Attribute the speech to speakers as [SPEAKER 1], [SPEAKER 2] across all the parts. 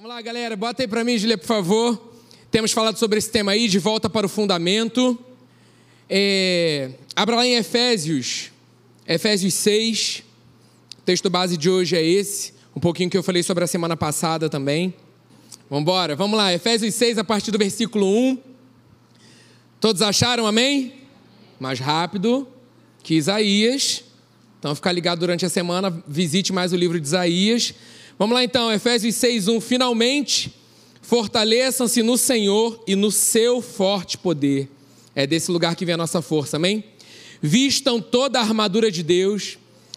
[SPEAKER 1] Vamos lá, galera, bota aí para mim, Julia, por favor. Temos falado sobre esse tema aí, de volta para o fundamento. É, abra lá em Efésios, Efésios 6. O texto base de hoje é esse, um pouquinho que eu falei sobre a semana passada também. Vamos embora, vamos lá, Efésios 6, a partir do versículo 1. Todos acharam, amém? Mais rápido que Isaías. Então, ficar ligado durante a semana, visite mais o livro de Isaías. Vamos lá então, Efésios 6:1. Finalmente, fortaleçam-se no Senhor e no seu forte poder. É desse lugar que vem a nossa força, amém? Vistam toda a armadura de Deus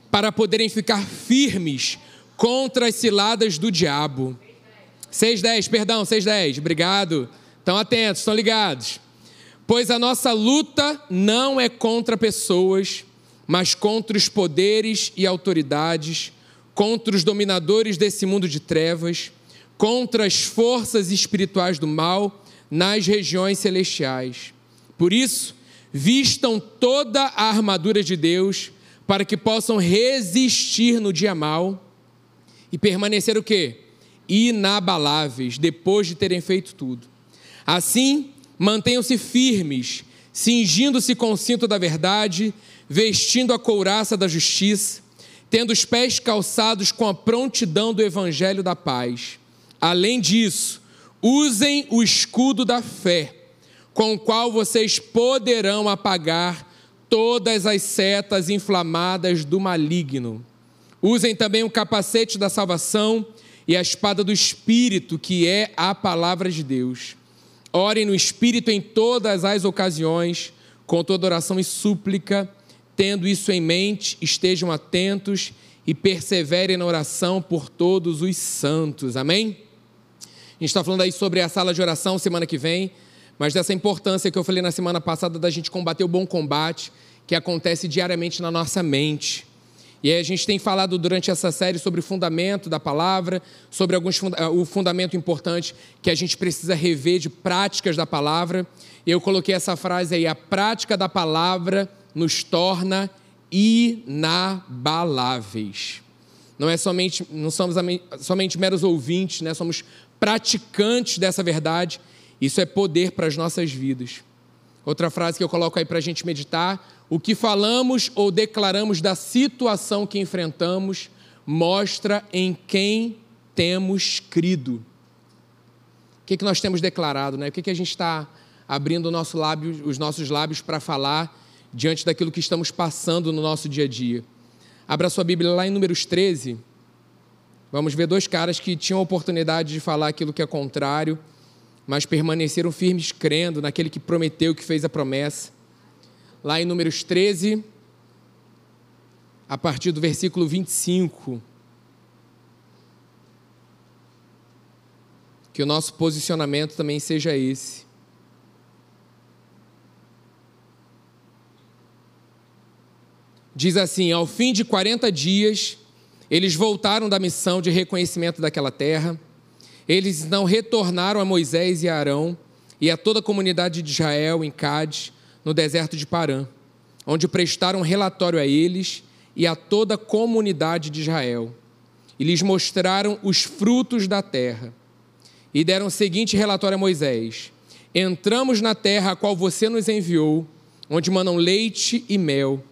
[SPEAKER 1] para poderem ficar firmes contra as ciladas do diabo. 6:10, perdão, 6:10. Obrigado. Estão atentos, estão ligados. Pois a nossa luta não é contra pessoas, mas contra os poderes e autoridades, contra os dominadores desse mundo de trevas, contra as forças espirituais do mal nas regiões celestiais. Por isso, vistam toda a armadura de Deus para que possam resistir no dia mal e permanecer o quê? Inabaláveis depois de terem feito tudo. Assim, mantenham-se firmes, cingindo-se com o cinto da verdade, vestindo a couraça da justiça, tendo os pés calçados com a prontidão do evangelho da paz. Além disso, usem o escudo da fé, com o qual vocês poderão apagar todas as setas inflamadas do maligno. Usem também o capacete da salvação e a espada do Espírito, que é a palavra de Deus. Orem no Espírito em todas as ocasiões, com toda oração e súplica Tendo isso em mente, estejam atentos e perseverem na oração por todos os santos. Amém? A gente está falando aí sobre a sala de oração semana que vem, mas dessa importância que eu falei na semana passada da gente combater o bom combate que acontece diariamente na nossa mente. E a gente tem falado durante essa série sobre o fundamento da palavra, sobre alguns o fundamento importante que a gente precisa rever de práticas da palavra. E eu coloquei essa frase aí: a prática da palavra nos torna inabaláveis. Não é somente, não somos somente meros ouvintes, né? somos praticantes dessa verdade. Isso é poder para as nossas vidas. Outra frase que eu coloco aí para a gente meditar: o que falamos ou declaramos da situação que enfrentamos mostra em quem temos crido. O que, que nós temos declarado, né? O que, que a gente está abrindo nosso lábio, os nossos lábios para falar diante daquilo que estamos passando no nosso dia a dia. Abra sua Bíblia lá em Números 13. Vamos ver dois caras que tinham a oportunidade de falar aquilo que é contrário, mas permaneceram firmes crendo naquele que prometeu, que fez a promessa. Lá em Números 13, a partir do versículo 25. Que o nosso posicionamento também seja esse. Diz assim: Ao fim de 40 dias, eles voltaram da missão de reconhecimento daquela terra. Eles não retornaram a Moisés e a Arão e a toda a comunidade de Israel em Cádiz, no deserto de Parã, onde prestaram relatório a eles e a toda a comunidade de Israel. E lhes mostraram os frutos da terra. E deram o seguinte relatório a Moisés: Entramos na terra a qual você nos enviou, onde manam leite e mel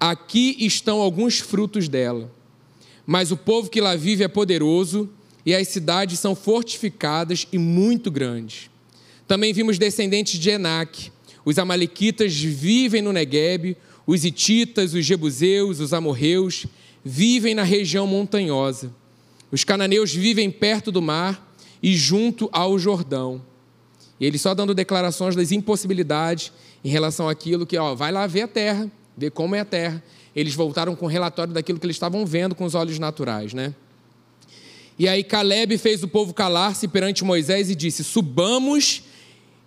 [SPEAKER 1] Aqui estão alguns frutos dela. Mas o povo que lá vive é poderoso e as cidades são fortificadas e muito grandes. Também vimos descendentes de Enac. Os amalequitas vivem no Negueb, os ititas, os jebuseus, os amorreus vivem na região montanhosa. Os cananeus vivem perto do mar e junto ao Jordão. E ele só dando declarações das impossibilidades em relação àquilo que, ó, vai lá ver a terra, ver como é a terra. Eles voltaram com o relatório daquilo que eles estavam vendo com os olhos naturais, né? E aí Caleb fez o povo calar-se perante Moisés e disse: Subamos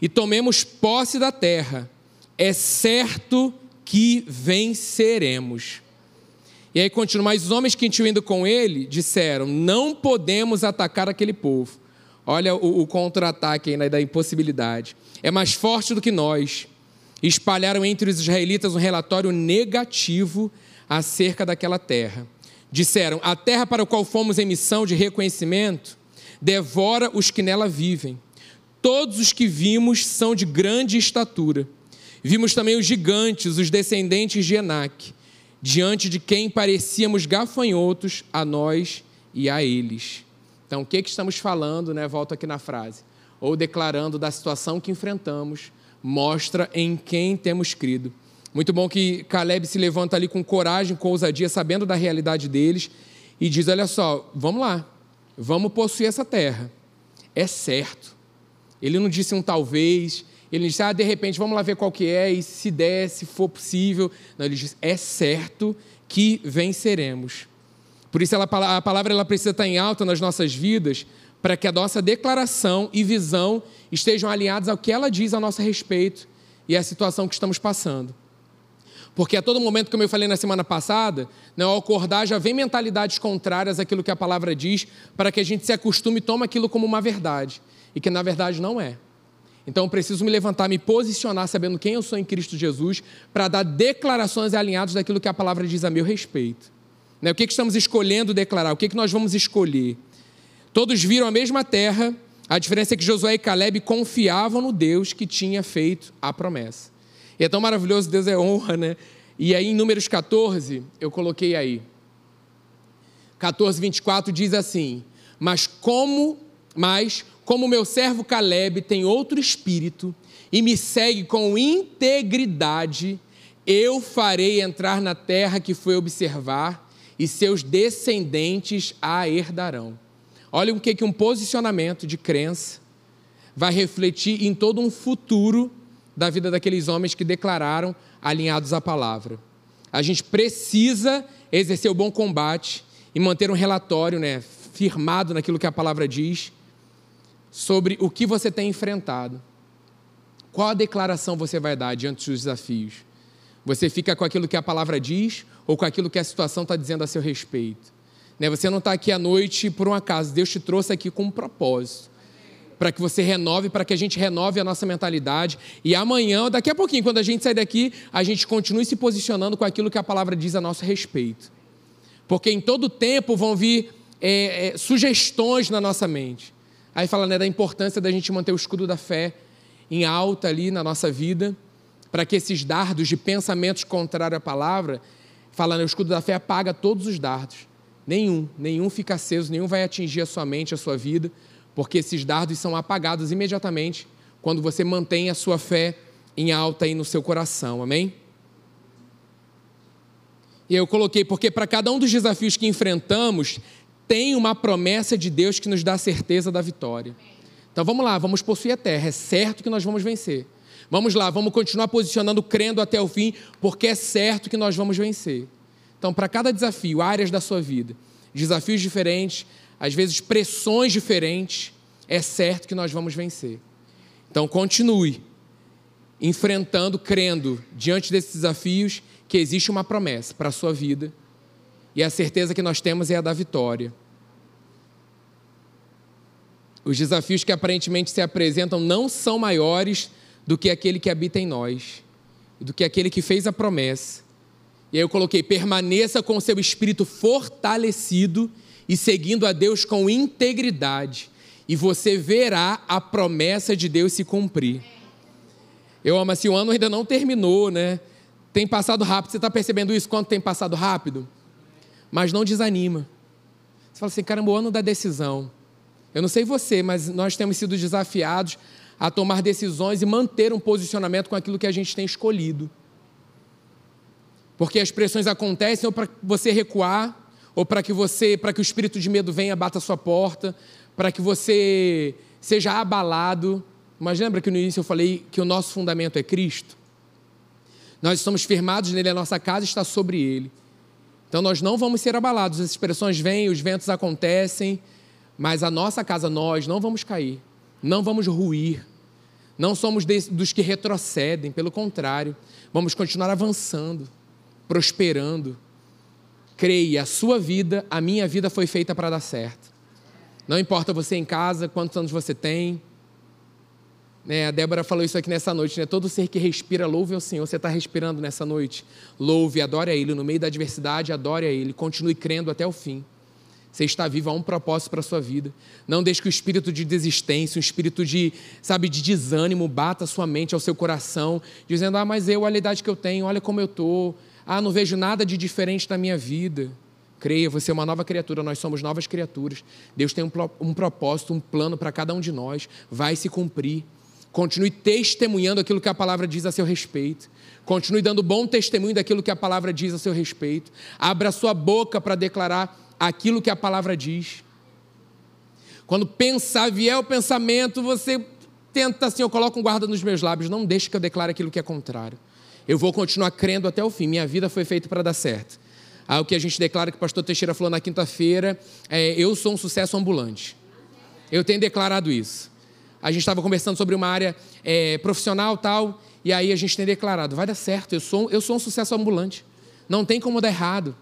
[SPEAKER 1] e tomemos posse da terra. É certo que venceremos. E aí continua, mas os homens que tinham ido com ele disseram: Não podemos atacar aquele povo. Olha o, o contra-ataque aí da impossibilidade. É mais forte do que nós espalharam entre os israelitas um relatório negativo acerca daquela terra. Disseram: A terra para a qual fomos em missão de reconhecimento devora os que nela vivem. Todos os que vimos são de grande estatura. Vimos também os gigantes, os descendentes de Enac, diante de quem parecíamos gafanhotos a nós e a eles. Então, o que, que estamos falando, né? Volto aqui na frase. Ou declarando da situação que enfrentamos, mostra em quem temos crido. Muito bom que Caleb se levanta ali com coragem, com ousadia, sabendo da realidade deles, e diz: Olha só, vamos lá, vamos possuir essa terra. É certo. Ele não disse um talvez, ele disse, ah, de repente, vamos lá ver qual que é, e se der, se for possível. Não, ele diz, é certo que venceremos. Por isso ela, a palavra ela precisa estar em alta nas nossas vidas, para que a nossa declaração e visão estejam alinhadas ao que ela diz a nosso respeito e à situação que estamos passando. Porque a todo momento, como eu falei na semana passada, né, ao acordar já vem mentalidades contrárias àquilo que a palavra diz, para que a gente se acostume e tome aquilo como uma verdade, e que na verdade não é. Então eu preciso me levantar, me posicionar, sabendo quem eu sou em Cristo Jesus, para dar declarações alinhadas daquilo que a palavra diz a meu respeito. Né, o que, que estamos escolhendo declarar? O que, que nós vamos escolher? Todos viram a mesma terra, a diferença é que Josué e Caleb confiavam no Deus que tinha feito a promessa. E é tão maravilhoso, Deus é honra, né? E aí em Números 14, eu coloquei aí. 14, 24 diz assim: Mas como, mas como meu servo Caleb tem outro espírito e me segue com integridade, eu farei entrar na terra que foi observar e seus descendentes a herdarão. Olha o que, que um posicionamento de crença vai refletir em todo um futuro da vida daqueles homens que declararam alinhados à palavra. A gente precisa exercer o bom combate e manter um relatório né, firmado naquilo que a palavra diz sobre o que você tem enfrentado. Qual a declaração você vai dar diante dos desafios? Você fica com aquilo que a palavra diz ou com aquilo que a situação está dizendo a seu respeito? Né, você não está aqui à noite por um acaso, Deus te trouxe aqui com um propósito para que você renove, para que a gente renove a nossa mentalidade. E amanhã, daqui a pouquinho, quando a gente sair daqui, a gente continue se posicionando com aquilo que a palavra diz a nosso respeito. Porque em todo tempo vão vir é, é, sugestões na nossa mente. Aí fala né, da importância da gente manter o escudo da fé em alta ali na nossa vida, para que esses dardos de pensamentos contrários à palavra, falando, o escudo da fé apaga todos os dardos. Nenhum, nenhum fica aceso, nenhum vai atingir a sua mente, a sua vida porque esses dardos são apagados imediatamente quando você mantém a sua fé em alta aí no seu coração, amém? E eu coloquei, porque para cada um dos desafios que enfrentamos, tem uma promessa de Deus que nos dá a certeza da vitória. Então vamos lá, vamos possuir a terra, é certo que nós vamos vencer. Vamos lá, vamos continuar posicionando, crendo até o fim, porque é certo que nós vamos vencer. Então, para cada desafio, áreas da sua vida, desafios diferentes, às vezes pressões diferentes, é certo que nós vamos vencer. Então continue enfrentando, crendo diante desses desafios que existe uma promessa para a sua vida e a certeza que nós temos é a da vitória. Os desafios que aparentemente se apresentam não são maiores do que aquele que habita em nós, do que aquele que fez a promessa. E aí eu coloquei: permaneça com seu espírito fortalecido e seguindo a Deus com integridade, e você verá a promessa de Deus se cumprir. Eu amo assim, o ano ainda não terminou, né? Tem passado rápido. Você está percebendo isso? Quanto tem passado rápido? Mas não desanima. Você fala assim, caramba, o ano da decisão. Eu não sei você, mas nós temos sido desafiados a tomar decisões e manter um posicionamento com aquilo que a gente tem escolhido. Porque as pressões acontecem ou para você recuar, ou para que você, para que o espírito de medo venha, bata a sua porta, para que você seja abalado. Mas lembra que no início eu falei que o nosso fundamento é Cristo? Nós estamos firmados nele, a nossa casa está sobre ele. Então nós não vamos ser abalados. As expressões vêm, os ventos acontecem, mas a nossa casa, nós não vamos cair, não vamos ruir, não somos dos que retrocedem, pelo contrário, vamos continuar avançando, prosperando creia, a sua vida, a minha vida foi feita para dar certo. Não importa você em casa, quantos anos você tem. Né, a Débora falou isso aqui nessa noite, né? Todo ser que respira, louve ao Senhor. Você está respirando nessa noite? Louve, adore a Ele. No meio da adversidade, adore a Ele. Continue crendo até o fim. Você está vivo, há um propósito para a sua vida. Não deixe que o espírito de desistência, um espírito de, sabe, de desânimo bata a sua mente, ao seu coração, dizendo: "Ah, mas eu, olha a idade que eu tenho, olha como eu tô. Ah, não vejo nada de diferente na minha vida." Creia, você é uma nova criatura, nós somos novas criaturas. Deus tem um, um propósito, um plano para cada um de nós, vai se cumprir. Continue testemunhando aquilo que a palavra diz a seu respeito. Continue dando bom testemunho daquilo que a palavra diz a seu respeito. Abra sua boca para declarar aquilo que a palavra diz. Quando pensar, vier o pensamento, você tenta assim, eu coloco um guarda nos meus lábios, não deixe que eu declare aquilo que é contrário. Eu vou continuar crendo até o fim, minha vida foi feita para dar certo. Ah, o que a gente declara que o pastor Teixeira falou na quinta-feira, é, eu sou um sucesso ambulante. Eu tenho declarado isso. A gente estava conversando sobre uma área é, profissional tal, e aí a gente tem declarado, vai dar certo, eu sou, eu sou um sucesso ambulante. Não tem como dar errado.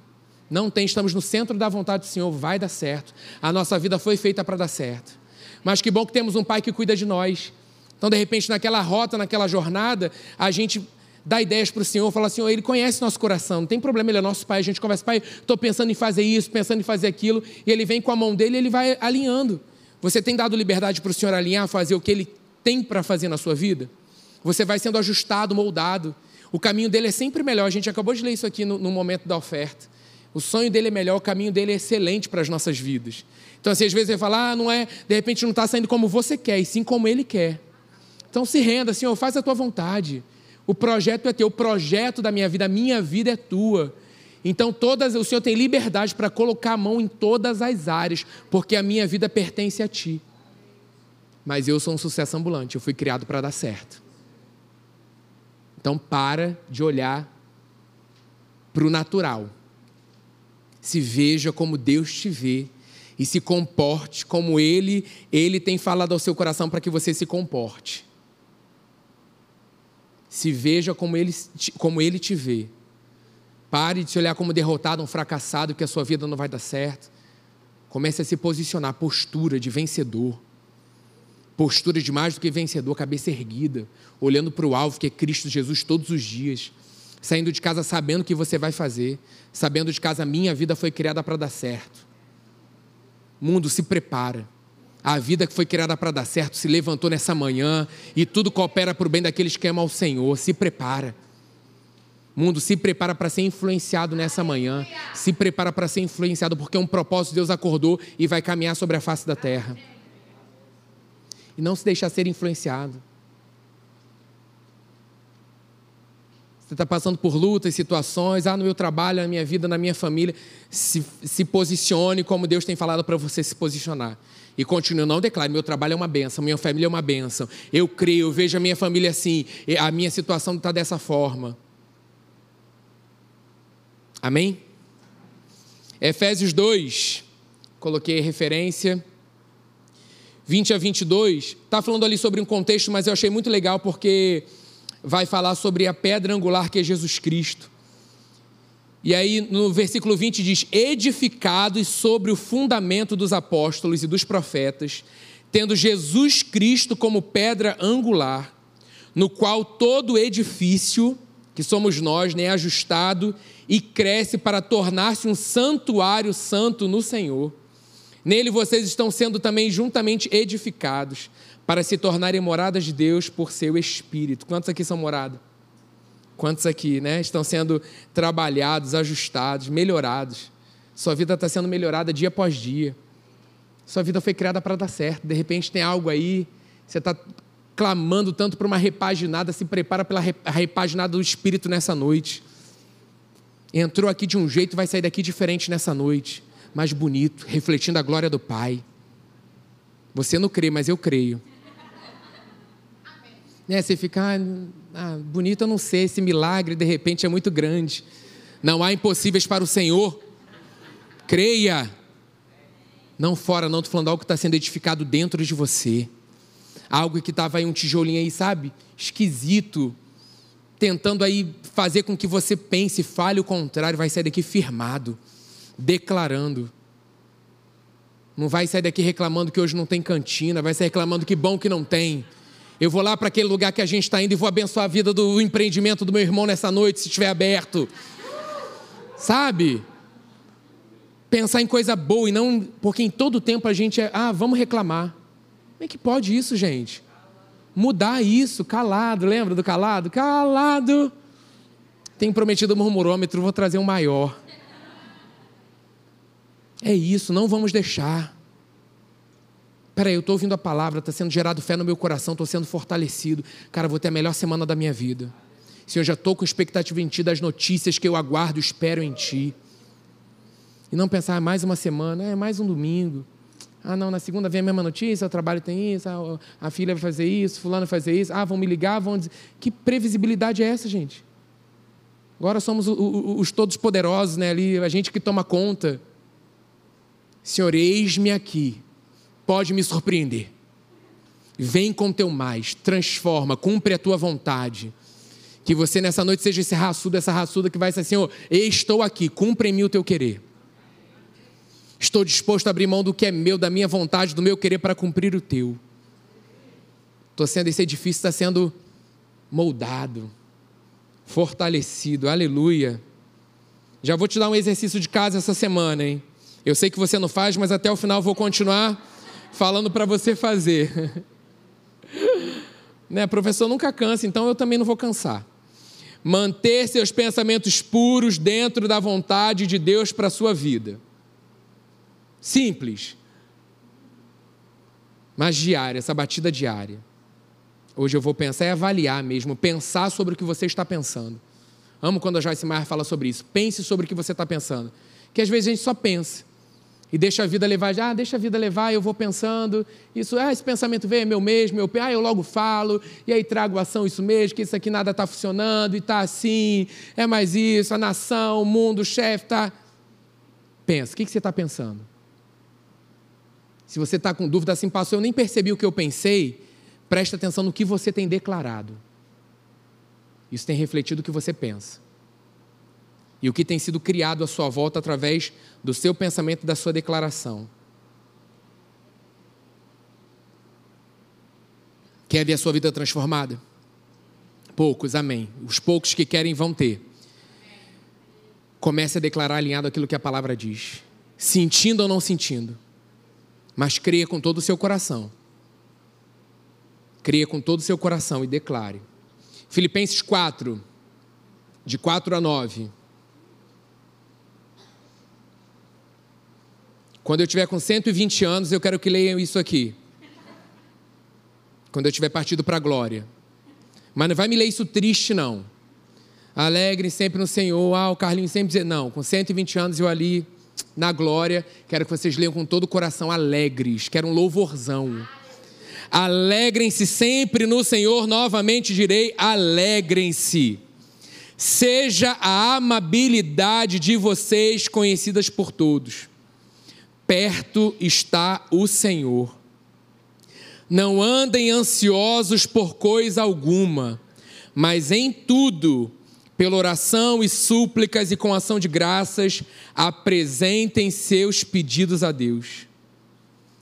[SPEAKER 1] Não tem, estamos no centro da vontade do Senhor, vai dar certo. A nossa vida foi feita para dar certo. Mas que bom que temos um pai que cuida de nós. Então, de repente, naquela rota, naquela jornada, a gente dá ideias para o Senhor, fala assim, Ele conhece nosso coração, não tem problema, Ele é nosso Pai. A gente conversa, Pai, estou pensando em fazer isso, pensando em fazer aquilo, e Ele vem com a mão dele e Ele vai alinhando. Você tem dado liberdade para o Senhor alinhar, fazer o que Ele tem para fazer na sua vida? Você vai sendo ajustado, moldado. O caminho dele é sempre melhor. A gente acabou de ler isso aqui no, no momento da oferta. O sonho dele é melhor, o caminho dele é excelente para as nossas vidas. Então, assim, às vezes você fala, ah, não é, de repente não está saindo como você quer, e sim como ele quer. Então se renda, Senhor, faz a tua vontade. O projeto é teu, o projeto da minha vida, a minha vida é tua. Então todas, o Senhor tem liberdade para colocar a mão em todas as áreas, porque a minha vida pertence a ti. Mas eu sou um sucesso ambulante, eu fui criado para dar certo. Então para de olhar para o natural. Se veja como Deus te vê e se comporte como ele, ele tem falado ao seu coração para que você se comporte. Se veja como ele, como ele te vê. Pare de se olhar como derrotado, um fracassado, que a sua vida não vai dar certo. Comece a se posicionar, postura de vencedor. Postura de mais do que vencedor, cabeça erguida, olhando para o alvo que é Cristo Jesus todos os dias. Saindo de casa sabendo o que você vai fazer, sabendo de casa, minha vida foi criada para dar certo. Mundo, se prepara. A vida que foi criada para dar certo se levantou nessa manhã e tudo coopera para o bem daqueles que amam ao Senhor. Se prepara. Mundo, se prepara para ser influenciado nessa manhã. Se prepara para ser influenciado, porque um propósito Deus acordou e vai caminhar sobre a face da terra. E não se deixar ser influenciado. Você está passando por lutas, situações, ah, no meu trabalho, na minha vida, na minha família. Se, se posicione como Deus tem falado para você se posicionar. E continue, não declare, meu trabalho é uma benção, minha família é uma benção. Eu creio, eu vejo a minha família assim, a minha situação está dessa forma. Amém? Efésios 2, coloquei referência. 20 a 22, está falando ali sobre um contexto, mas eu achei muito legal porque vai falar sobre a pedra angular que é Jesus Cristo. E aí no versículo 20 diz: Edificados sobre o fundamento dos apóstolos e dos profetas, tendo Jesus Cristo como pedra angular, no qual todo edifício, que somos nós, né, é ajustado e cresce para tornar-se um santuário santo no Senhor. Nele vocês estão sendo também juntamente edificados para se tornarem moradas de Deus por seu Espírito. Quantos aqui são moradas? Quantos aqui né, estão sendo trabalhados, ajustados, melhorados? Sua vida está sendo melhorada dia após dia. Sua vida foi criada para dar certo. De repente tem algo aí, você está clamando tanto para uma repaginada, se prepara pela repaginada do Espírito nessa noite. Entrou aqui de um jeito, vai sair daqui diferente nessa noite, mais bonito, refletindo a glória do Pai. Você não crê, mas eu creio. Né? Você fica, ah, ah, bonito eu não sei, esse milagre de repente é muito grande. Não há impossíveis para o Senhor. Creia. Não fora, não, estou falando algo que está sendo edificado dentro de você. Algo que estava aí um tijolinho aí, sabe? Esquisito. Tentando aí fazer com que você pense, fale o contrário, vai sair daqui firmado, declarando. Não vai sair daqui reclamando que hoje não tem cantina, vai sair reclamando que bom que não tem. Eu vou lá para aquele lugar que a gente está indo e vou abençoar a vida do empreendimento do meu irmão nessa noite, se estiver aberto. Sabe? Pensar em coisa boa e não. Porque em todo tempo a gente é. Ah, vamos reclamar. Como é que pode isso, gente? Mudar isso, calado. Lembra do calado? Calado. Tenho prometido um murmurômetro, vou trazer um maior. É isso, não vamos deixar. Peraí, eu estou ouvindo a palavra, está sendo gerado fé no meu coração, estou sendo fortalecido. Cara, vou ter a melhor semana da minha vida. Senhor, já estou com expectativa em Ti das notícias que eu aguardo, espero em Ti. E não pensar, ah, mais uma semana, é mais um domingo. Ah, não, na segunda vem a mesma notícia, o trabalho tem isso, a, filha vai fazer isso, fulano vai fazer isso, ah, vão me ligar, vão dizer. Que previsibilidade é essa, gente? Agora somos os todos poderosos, né? Ali, a gente que toma conta. Senhor, eis-me aqui. Pode me surpreender. Vem com teu mais, transforma, cumpre a tua vontade. Que você nessa noite seja esse raçudo, essa raçuda que vai ser Senhor, estou aqui, cumpre em mim o teu querer. Estou disposto a abrir mão do que é meu, da minha vontade, do meu querer para cumprir o teu. Estou sendo, esse edifício está sendo moldado, fortalecido, aleluia. Já vou te dar um exercício de casa essa semana, hein? Eu sei que você não faz, mas até o final vou continuar falando para você fazer. né, professor nunca cansa, então eu também não vou cansar. Manter seus pensamentos puros dentro da vontade de Deus para a sua vida. Simples. Mas diária, essa batida diária. Hoje eu vou pensar e avaliar mesmo, pensar sobre o que você está pensando. Amo quando a Joyce Meyer fala sobre isso. Pense sobre o que você está pensando. Que às vezes a gente só pensa. E deixa a vida levar, ah, deixa a vida levar, eu vou pensando, isso, ah, esse pensamento vem, é meu mesmo, eu, ah, eu logo falo, e aí trago ação isso mesmo, que isso aqui nada está funcionando, e está assim, é mais isso, a nação, o mundo, o chefe está... Pensa, o que, que você está pensando? Se você está com dúvida assim, passou, eu nem percebi o que eu pensei, preste atenção no que você tem declarado. Isso tem refletido o que você pensa e o que tem sido criado à sua volta através do seu pensamento e da sua declaração. Quer ver a sua vida transformada? Poucos, amém. Os poucos que querem vão ter. Comece a declarar alinhado aquilo que a palavra diz, sentindo ou não sentindo, mas creia com todo o seu coração. Creia com todo o seu coração e declare. Filipenses 4, de 4 a 9. Quando eu tiver com 120 anos, eu quero que leiam isso aqui. Quando eu tiver partido para a glória. Mas não vai me ler isso triste, não. Alegre sempre no Senhor. Ah, o Carlinhos sempre dizer. Não, com 120 anos eu ali na glória. Quero que vocês leiam com todo o coração alegres. Quero um louvorzão. Alegrem-se sempre no Senhor. Novamente direi: alegrem-se. Seja a amabilidade de vocês conhecidas por todos perto está o Senhor. Não andem ansiosos por coisa alguma, mas em tudo, pela oração e súplicas e com ação de graças, apresentem seus pedidos a Deus.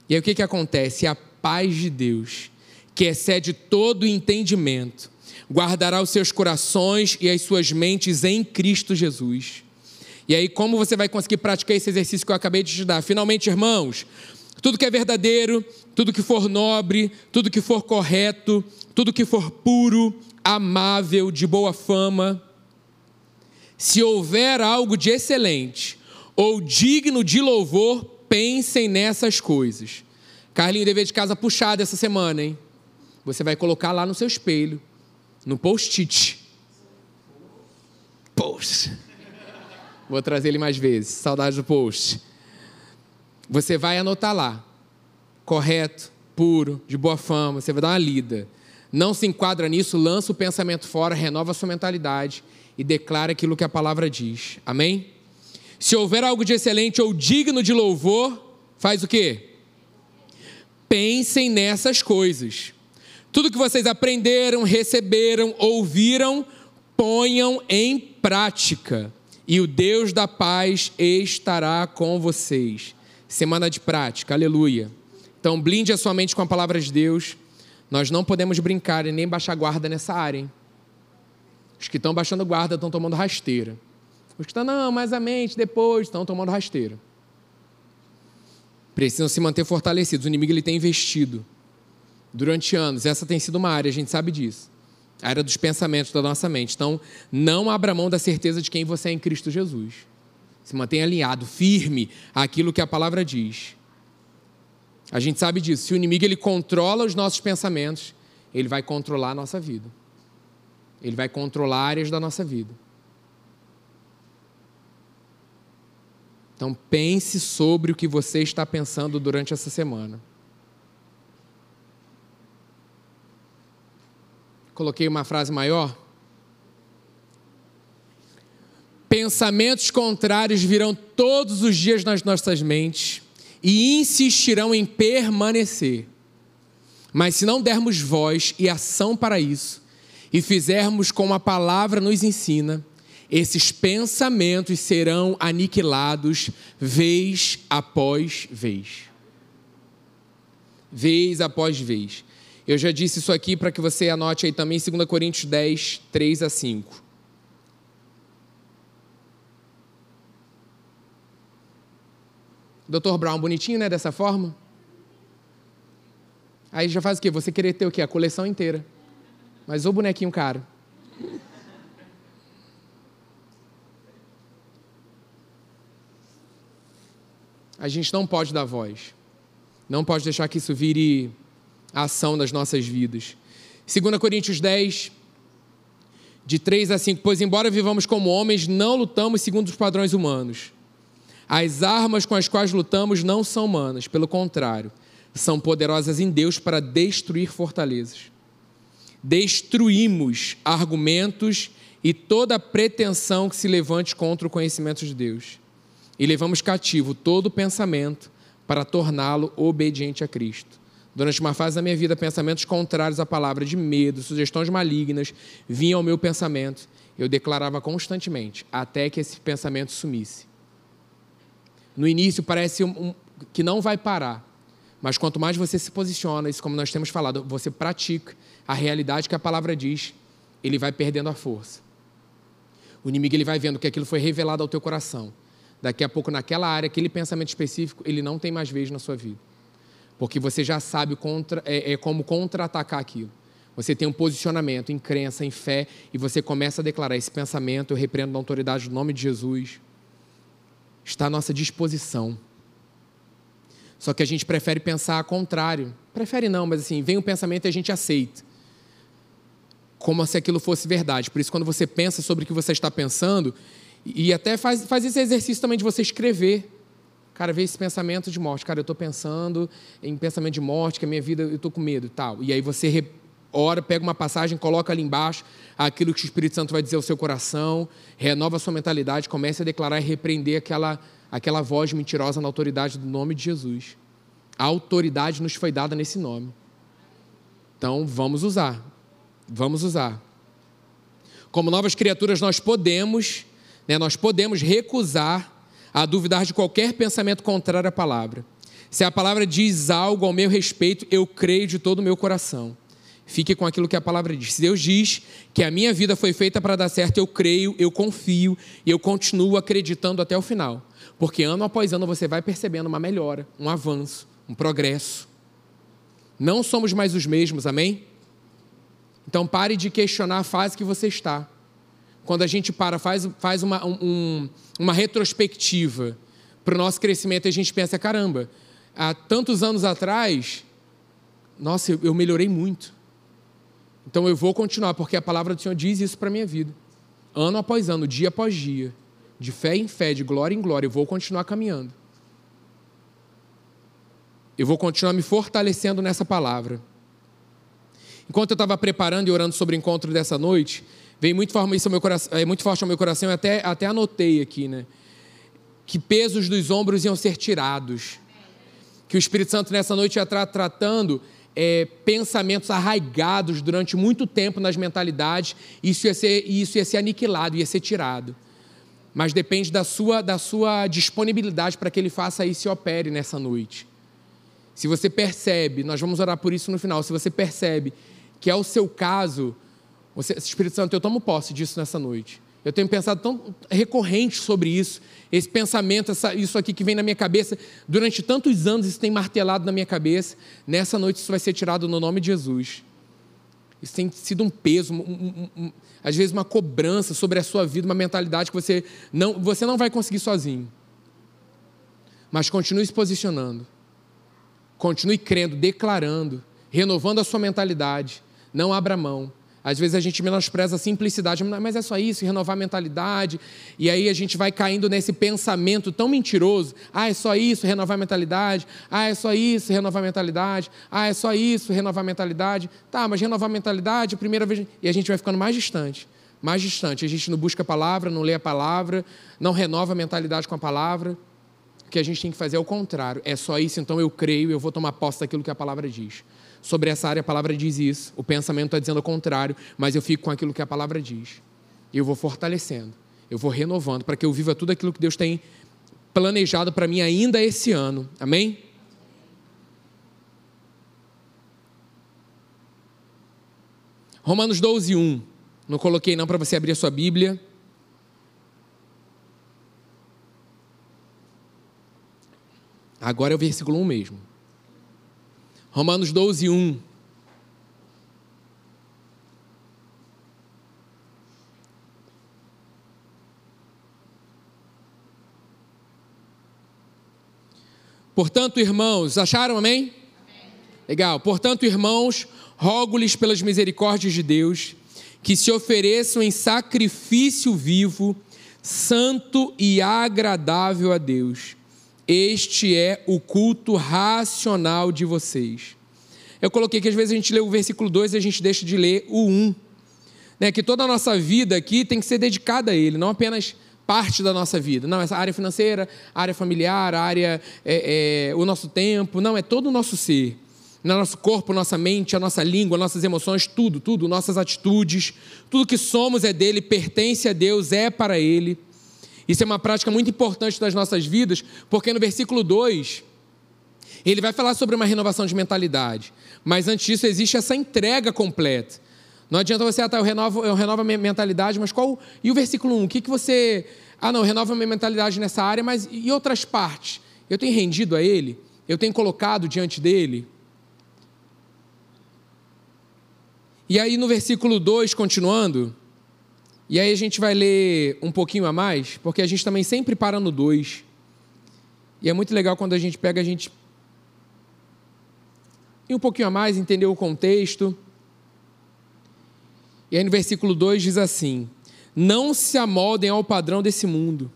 [SPEAKER 1] E aí o que, que acontece? A paz de Deus, que excede todo entendimento, guardará os seus corações e as suas mentes em Cristo Jesus. E aí, como você vai conseguir praticar esse exercício que eu acabei de te dar? Finalmente, irmãos, tudo que é verdadeiro, tudo que for nobre, tudo que for correto, tudo que for puro, amável, de boa fama, se houver algo de excelente ou digno de louvor, pensem nessas coisas. Carlinho, dever de casa puxado essa semana, hein? Você vai colocar lá no seu espelho, no post-it. Post. Vou trazer ele mais vezes. Saudade do post. Você vai anotar lá. Correto, puro, de boa fama. Você vai dar uma lida. Não se enquadra nisso, lança o pensamento fora, renova a sua mentalidade e declara aquilo que a palavra diz. Amém? Se houver algo de excelente ou digno de louvor, faz o quê? Pensem nessas coisas. Tudo que vocês aprenderam, receberam, ouviram, ponham em prática e o Deus da paz estará com vocês. Semana de prática, aleluia. Então, blinde a sua mente com a palavra de Deus. Nós não podemos brincar e nem baixar guarda nessa área. Hein? Os que estão baixando guarda estão tomando rasteira. Os que estão, não, mais a mente depois, estão tomando rasteira. precisam se manter fortalecidos. O inimigo ele tem investido durante anos. Essa tem sido uma área, a gente sabe disso. A área dos pensamentos da nossa mente. Então, não abra mão da certeza de quem você é em Cristo Jesus. Se mantenha alinhado, firme àquilo que a palavra diz. A gente sabe disso. Se o inimigo ele controla os nossos pensamentos, ele vai controlar a nossa vida. Ele vai controlar áreas da nossa vida. Então pense sobre o que você está pensando durante essa semana. Coloquei uma frase maior. Pensamentos contrários virão todos os dias nas nossas mentes e insistirão em permanecer. Mas se não dermos voz e ação para isso, e fizermos como a palavra nos ensina, esses pensamentos serão aniquilados vez após vez. Vez após vez. Eu já disse isso aqui para que você anote aí também, 2 Coríntios 10, 3 a 5. Dr. Brown, bonitinho, né? Dessa forma. Aí já faz o quê? Você querer ter o quê? A coleção inteira. Mas o bonequinho caro. A gente não pode dar voz. Não pode deixar que isso vire a ação das nossas vidas. 2 Coríntios 10, de 3 a 5. Pois, embora vivamos como homens, não lutamos segundo os padrões humanos. As armas com as quais lutamos não são humanas, pelo contrário, são poderosas em Deus para destruir fortalezas. Destruímos argumentos e toda pretensão que se levante contra o conhecimento de Deus e levamos cativo todo pensamento para torná-lo obediente a Cristo. Durante uma fase da minha vida, pensamentos contrários à palavra de medo, sugestões malignas vinham ao meu pensamento. Eu declarava constantemente, até que esse pensamento sumisse. No início parece um, um, que não vai parar, mas quanto mais você se posiciona, isso como nós temos falado, você pratica a realidade que a palavra diz, ele vai perdendo a força. O inimigo ele vai vendo que aquilo foi revelado ao teu coração daqui a pouco naquela área, aquele pensamento específico, ele não tem mais vez na sua vida. Porque você já sabe contra, é, é como contra-atacar aquilo. Você tem um posicionamento em crença, em fé, e você começa a declarar esse pensamento, eu repreendo na autoridade do nome de Jesus. Está à nossa disposição. Só que a gente prefere pensar ao contrário. Prefere não, mas assim, vem um pensamento e a gente aceita. Como se aquilo fosse verdade. Por isso, quando você pensa sobre o que você está pensando, e até faz, faz esse exercício também de você escrever. Cara, vê esse pensamento de morte. Cara, eu estou pensando em pensamento de morte, que a minha vida, eu estou com medo e tal. E aí você ora, pega uma passagem, coloca ali embaixo aquilo que o Espírito Santo vai dizer ao seu coração, renova a sua mentalidade, comece a declarar e repreender aquela, aquela voz mentirosa na autoridade do nome de Jesus. A autoridade nos foi dada nesse nome. Então, vamos usar. Vamos usar. Como novas criaturas, nós podemos né, nós podemos recusar a duvidar de qualquer pensamento contrário à palavra. Se a palavra diz algo ao meu respeito, eu creio de todo o meu coração. Fique com aquilo que a palavra diz. Se Deus diz que a minha vida foi feita para dar certo, eu creio, eu confio e eu continuo acreditando até o final. Porque ano após ano você vai percebendo uma melhora, um avanço, um progresso. Não somos mais os mesmos, amém? Então pare de questionar a fase que você está quando a gente para, faz, faz uma, um, uma retrospectiva para o nosso crescimento a gente pensa: caramba, há tantos anos atrás, nossa, eu, eu melhorei muito. Então eu vou continuar, porque a palavra do Senhor diz isso para a minha vida. Ano após ano, dia após dia, de fé em fé, de glória em glória, eu vou continuar caminhando. Eu vou continuar me fortalecendo nessa palavra. Enquanto eu estava preparando e orando sobre o encontro dessa noite, Veio muito, isso meu coração, é muito forte ao meu coração, eu até, até anotei aqui, né? Que pesos dos ombros iam ser tirados. Que o Espírito Santo nessa noite ia estar tratando é, pensamentos arraigados durante muito tempo nas mentalidades, isso ia ser, isso ia ser aniquilado, ia ser tirado. Mas depende da sua, da sua disponibilidade para que ele faça isso e opere nessa noite. Se você percebe, nós vamos orar por isso no final, se você percebe que é o seu caso, você, Espírito Santo, eu tomo posse disso nessa noite. Eu tenho pensado tão recorrente sobre isso, esse pensamento, essa, isso aqui que vem na minha cabeça. Durante tantos anos isso tem martelado na minha cabeça. Nessa noite isso vai ser tirado no nome de Jesus. Isso tem sido um peso, um, um, um, às vezes uma cobrança sobre a sua vida, uma mentalidade que você não, você não vai conseguir sozinho. Mas continue se posicionando. Continue crendo, declarando, renovando a sua mentalidade. Não abra mão. Às vezes a gente menospreza a simplicidade, mas é só isso, renovar a mentalidade. E aí a gente vai caindo nesse pensamento tão mentiroso. Ah, é só isso, renovar a mentalidade. Ah, é só isso, renovar a mentalidade. Ah, é só isso, renovar a mentalidade. Tá, mas renovar a mentalidade, primeira vez. E a gente vai ficando mais distante. Mais distante. A gente não busca a palavra, não lê a palavra, não renova a mentalidade com a palavra. O que a gente tem que fazer é o contrário. É só isso, então eu creio, eu vou tomar posse daquilo que a palavra diz sobre essa área, a palavra diz isso. O pensamento está dizendo o contrário, mas eu fico com aquilo que a palavra diz. E eu vou fortalecendo, eu vou renovando, para que eu viva tudo aquilo que Deus tem planejado para mim ainda esse ano. Amém? Romanos 12, 1. Não coloquei não para você abrir a sua Bíblia. Agora é o versículo 1 mesmo. Romanos 12, 1. Portanto, irmãos, acharam amém? amém? Legal. Portanto, irmãos, rogo-lhes pelas misericórdias de Deus que se ofereçam em sacrifício vivo, santo e agradável a Deus este é o culto racional de vocês. Eu coloquei que às vezes a gente lê o versículo 2 e a gente deixa de ler o 1. Né? Que toda a nossa vida aqui tem que ser dedicada a Ele, não apenas parte da nossa vida. Não, essa área financeira, área familiar, área, é, é, o nosso tempo. Não, é todo o nosso ser. Nosso corpo, nossa mente, a nossa língua, nossas emoções, tudo, tudo, nossas atitudes, tudo que somos é dele, pertence a Deus, é para Ele. Isso é uma prática muito importante das nossas vidas, porque no versículo 2, ele vai falar sobre uma renovação de mentalidade. Mas antes disso, existe essa entrega completa. Não adianta você, ah, tá, eu renovo, eu renovo a minha mentalidade, mas qual. E o versículo 1, o que, que você. Ah, não, eu renovo a minha mentalidade nessa área, mas e outras partes? Eu tenho rendido a Ele? Eu tenho colocado diante dele? E aí no versículo 2, continuando, e aí a gente vai ler um pouquinho a mais, porque a gente também sempre para no 2. E é muito legal quando a gente pega a gente e um pouquinho a mais, entender o contexto. E aí no versículo 2 diz assim: Não se amoldem ao padrão desse mundo,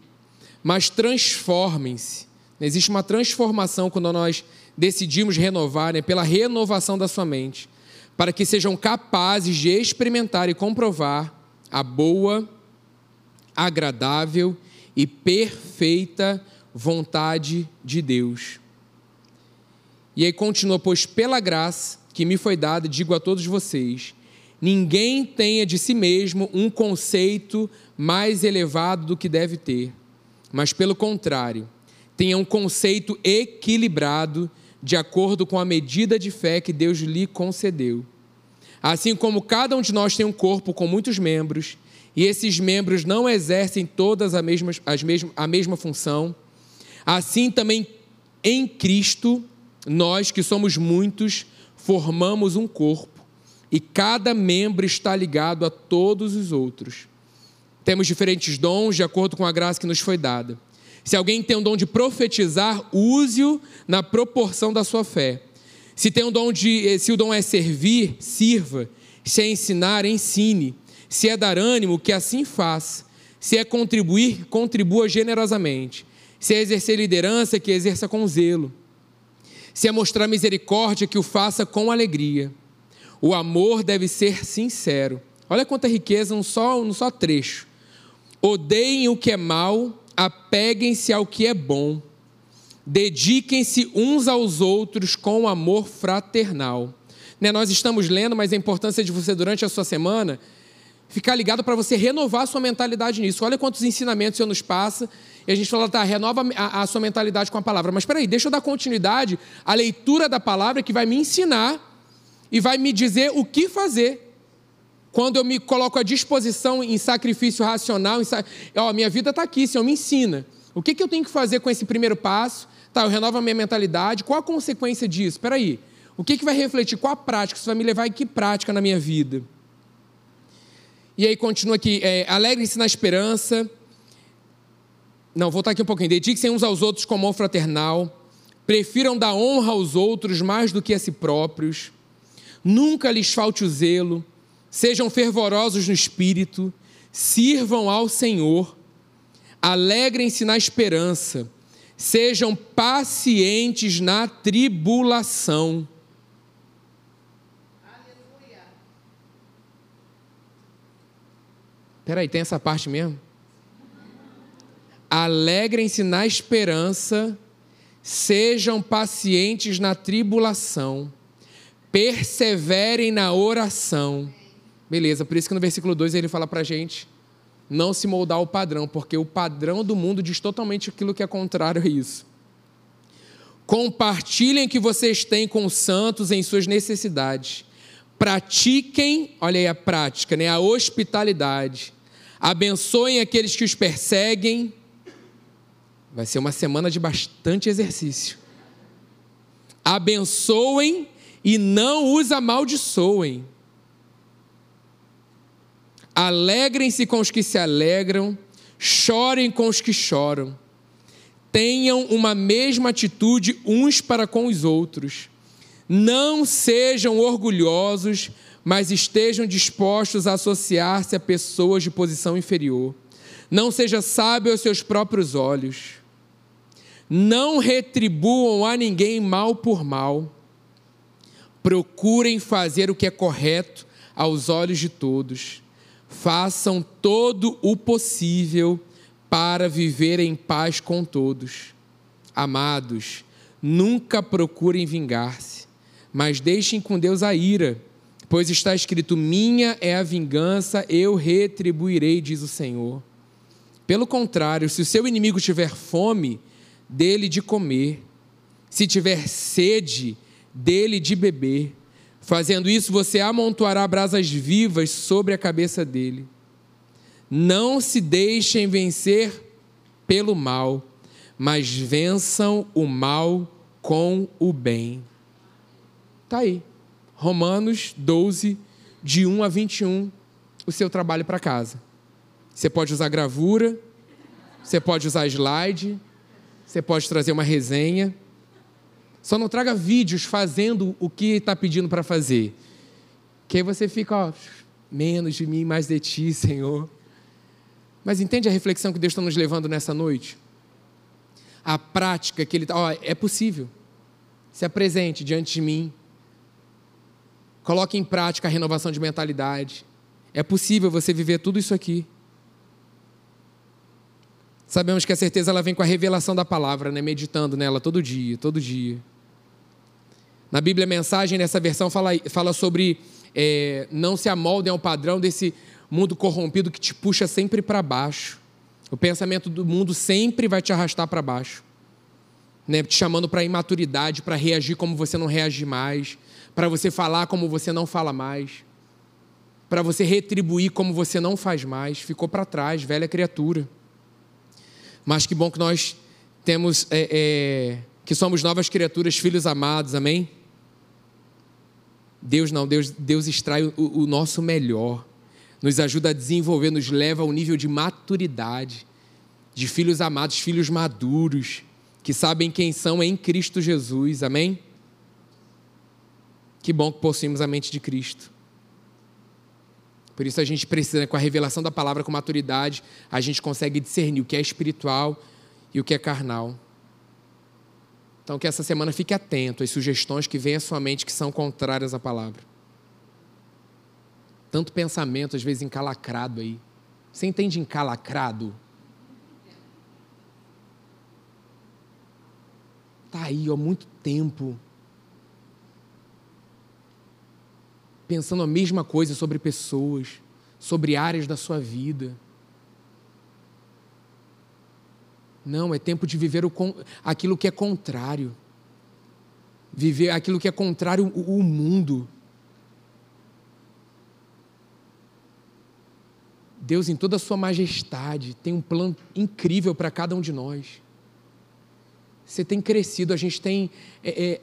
[SPEAKER 1] mas transformem-se. Existe uma transformação quando nós decidimos renovar, né, pela renovação da sua mente, para que sejam capazes de experimentar e comprovar a boa, agradável e perfeita vontade de Deus. E aí continua: Pois pela graça que me foi dada, digo a todos vocês: ninguém tenha de si mesmo um conceito mais elevado do que deve ter, mas pelo contrário, tenha um conceito equilibrado de acordo com a medida de fé que Deus lhe concedeu. Assim como cada um de nós tem um corpo com muitos membros, e esses membros não exercem todas a mesma, as mesma, a mesma função, assim também em Cristo, nós que somos muitos, formamos um corpo, e cada membro está ligado a todos os outros. Temos diferentes dons de acordo com a graça que nos foi dada. Se alguém tem um dom de profetizar, use-o na proporção da sua fé. Se tem um dom de, eh, se o dom é servir, sirva. Se é ensinar, ensine. Se é dar ânimo, que assim faça. Se é contribuir, contribua generosamente. Se é exercer liderança, que exerça com zelo. Se é mostrar misericórdia, que o faça com alegria. O amor deve ser sincero. Olha quanta riqueza num só, num só trecho. Odeiem o que é mal, apeguem-se ao que é bom Dediquem-se uns aos outros com amor fraternal. Né, nós estamos lendo, mas a importância de você, durante a sua semana, ficar ligado para você renovar a sua mentalidade nisso. Olha quantos ensinamentos você nos passa. E a gente fala, tá, renova a, a sua mentalidade com a palavra. Mas espera aí, deixa eu dar continuidade à leitura da palavra que vai me ensinar e vai me dizer o que fazer. quando eu me coloco à disposição em sacrifício racional, em sa... ó, minha vida está aqui, Senhor, me ensina. O que, que eu tenho que fazer com esse primeiro passo? Tá, eu renovo a minha mentalidade. Qual a consequência disso? Espera aí. O que, que vai refletir? Qual a prática? Isso vai me levar a que prática na minha vida? E aí continua aqui, é, alegrem-se na esperança. Não, voltar aqui um pouquinho. Dediquem-se uns aos outros com amor fraternal. Prefiram dar honra aos outros mais do que a si próprios. Nunca lhes falte o zelo. Sejam fervorosos no espírito. Sirvam ao Senhor. Alegrem-se na esperança. Sejam pacientes na tribulação. Peraí, tem essa parte mesmo? Alegrem-se na esperança, sejam pacientes na tribulação, perseverem na oração. Beleza, por isso que no versículo 2 ele fala para gente não se moldar ao padrão, porque o padrão do mundo diz totalmente aquilo que é contrário a isso. Compartilhem o que vocês têm com os santos em suas necessidades. Pratiquem, olha aí a prática, né? a hospitalidade. Abençoem aqueles que os perseguem Vai ser uma semana de bastante exercício. Abençoem e não os amaldiçoem. Alegrem-se com os que se alegram, chorem com os que choram. Tenham uma mesma atitude uns para com os outros. Não sejam orgulhosos, mas estejam dispostos a associar-se a pessoas de posição inferior. Não seja sábio aos seus próprios olhos. Não retribuam a ninguém mal por mal. Procurem fazer o que é correto aos olhos de todos. Façam todo o possível para viver em paz com todos. Amados, nunca procurem vingar-se, mas deixem com Deus a ira, pois está escrito: Minha é a vingança, eu retribuirei, diz o Senhor. Pelo contrário, se o seu inimigo tiver fome, dele de comer, se tiver sede, dele de beber. Fazendo isso, você amontoará brasas vivas sobre a cabeça dele. Não se deixem vencer pelo mal, mas vençam o mal com o bem. Está aí. Romanos 12, de 1 a 21, o seu trabalho para casa. Você pode usar gravura, você pode usar slide, você pode trazer uma resenha. Só não traga vídeos fazendo o que está pedindo para fazer. Que aí você fica, ó, menos de mim, mais de ti, Senhor. Mas entende a reflexão que Deus está nos levando nessa noite? A prática que Ele está. Ó, é possível. Se apresente diante de mim. Coloque em prática a renovação de mentalidade. É possível você viver tudo isso aqui. Sabemos que a certeza ela vem com a revelação da palavra, né? meditando nela todo dia, todo dia. Na Bíblia, mensagem nessa versão fala, fala sobre é, não se amoldem ao padrão desse mundo corrompido que te puxa sempre para baixo. O pensamento do mundo sempre vai te arrastar para baixo, né? te chamando para imaturidade, para reagir como você não reage mais, para você falar como você não fala mais, para você retribuir como você não faz mais. Ficou para trás, velha criatura. Mas que bom que nós temos, é, é, que somos novas criaturas, filhos amados, amém? Deus não, Deus, Deus extrai o, o nosso melhor, nos ajuda a desenvolver, nos leva ao nível de maturidade, de filhos amados, filhos maduros, que sabem quem são em Cristo Jesus, amém? Que bom que possuímos a mente de Cristo. Por isso a gente precisa, com a revelação da palavra, com maturidade, a gente consegue discernir o que é espiritual e o que é carnal. Então que essa semana fique atento às sugestões que vêm à sua mente que são contrárias à palavra. Tanto pensamento, às vezes, encalacrado aí. Você entende encalacrado? Está aí há muito tempo. pensando a mesma coisa sobre pessoas, sobre áreas da sua vida. Não, é tempo de viver o, aquilo que é contrário. Viver aquilo que é contrário ao mundo. Deus, em toda a sua majestade, tem um plano incrível para cada um de nós. Você tem crescido, a gente tem. É, é,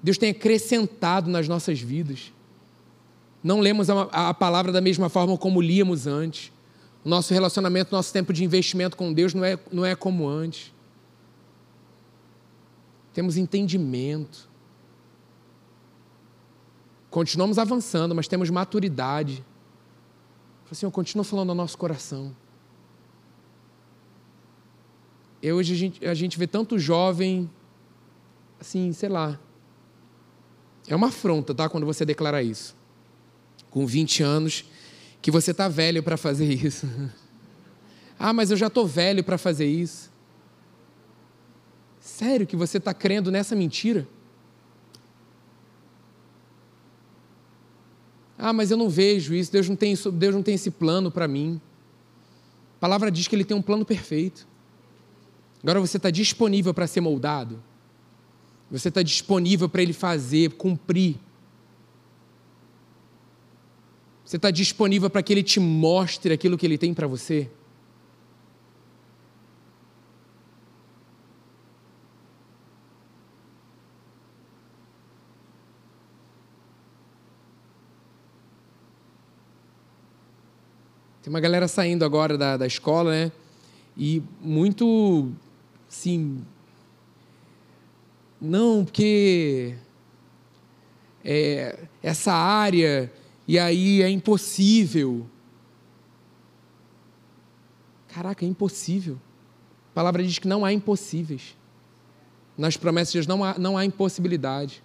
[SPEAKER 1] Deus tem acrescentado nas nossas vidas. Não lemos a, a palavra da mesma forma como líamos antes. O nosso relacionamento, nosso tempo de investimento com Deus não é, não é como antes. Temos entendimento. Continuamos avançando, mas temos maturidade. Assim, eu continuo falando ao nosso coração. E hoje a gente, a gente vê tanto jovem, assim, sei lá. É uma afronta, tá? Quando você declara isso. Com 20 anos, que você tá velho para fazer isso. ah, mas eu já tô velho para fazer isso. Sério que você está crendo nessa mentira? Ah, mas eu não vejo isso, Deus não tem, Deus não tem esse plano para mim. A palavra diz que Ele tem um plano perfeito. Agora você está disponível para ser moldado? Você está disponível para Ele fazer, cumprir? Você está disponível para que Ele te mostre aquilo que Ele tem para você? Tem uma galera saindo agora da, da escola, né? E muito, assim, não, porque é, essa área, e aí é impossível. Caraca, é impossível. A palavra diz que não há impossíveis. Nas promessas de Deus não há, não há impossibilidade.